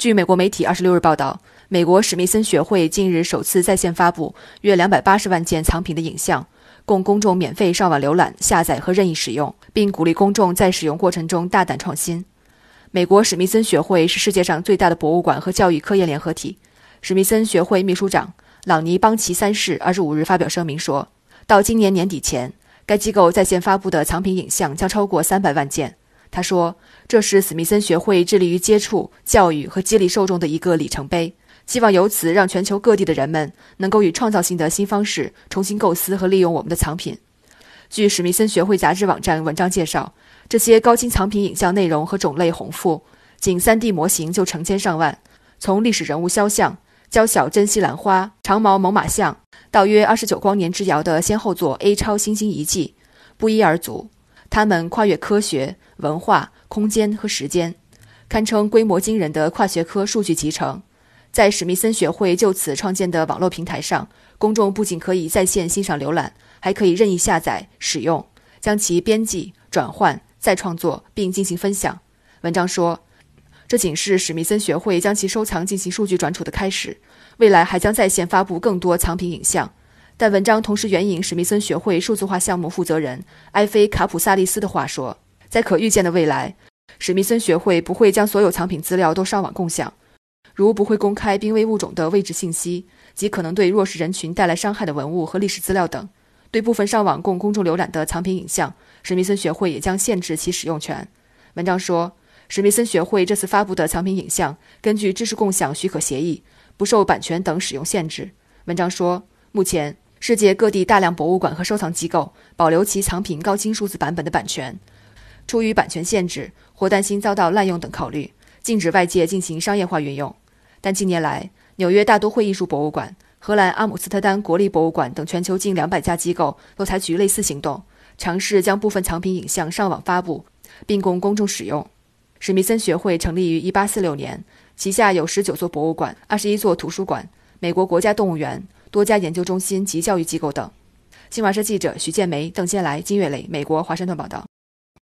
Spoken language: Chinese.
据美国媒体二十六日报道，美国史密森学会近日首次在线发布约两百八十万件藏品的影像，供公众免费上网浏览、下载和任意使用，并鼓励公众在使用过程中大胆创新。美国史密森学会是世界上最大的博物馆和教育科研联合体。史密森学会秘书长朗尼·邦奇三世二十五日发表声明说，到今年年底前，该机构在线发布的藏品影像将超过三百万件。他说：“这是史密森学会致力于接触、教育和激励受众的一个里程碑，希望由此让全球各地的人们能够以创造性的新方式重新构思和利用我们的藏品。”据史密森学会杂志网站文章介绍，这些高清藏品影像内容和种类丰富，仅 3D 模型就成千上万，从历史人物肖像、娇小珍稀兰花、长毛猛犸象，到约二十九光年之遥的先后座 A 超新星遗迹，不一而足。它们跨越科学。文化、空间和时间，堪称规模惊人的跨学科数据集成。在史密森学会就此创建的网络平台上，公众不仅可以在线欣赏浏览，还可以任意下载、使用，将其编辑、转换、再创作，并进行分享。文章说，这仅是史密森学会将其收藏进行数据转储的开始，未来还将在线发布更多藏品影像。但文章同时援引史密森学会数字化项目负责人埃菲·卡普萨利斯的话说。在可预见的未来，史密森学会不会将所有藏品资料都上网共享，如不会公开濒危物种的位置信息及可能对弱势人群带来伤害的文物和历史资料等。对部分上网供公众浏览的藏品影像，史密森学会也将限制其使用权。文章说，史密森学会这次发布的藏品影像根据知识共享许可协议，不受版权等使用限制。文章说，目前世界各地大量博物馆和收藏机构保留其藏品高清数字版本的版权。出于版权限制或担心遭到滥用等考虑，禁止外界进行商业化运用。但近年来，纽约大都会艺术博物馆、荷兰阿姆斯特丹国立博物馆等全球近两百家机构都采取类似行动，尝试将部分藏品影像上网发布，并供公众使用。史密森学会成立于1846年，旗下有19座博物馆、21座图书馆、美国国家动物园、多家研究中心及教育机构等。新华社记者徐建梅、邓先来、金月磊，美国华盛顿报道。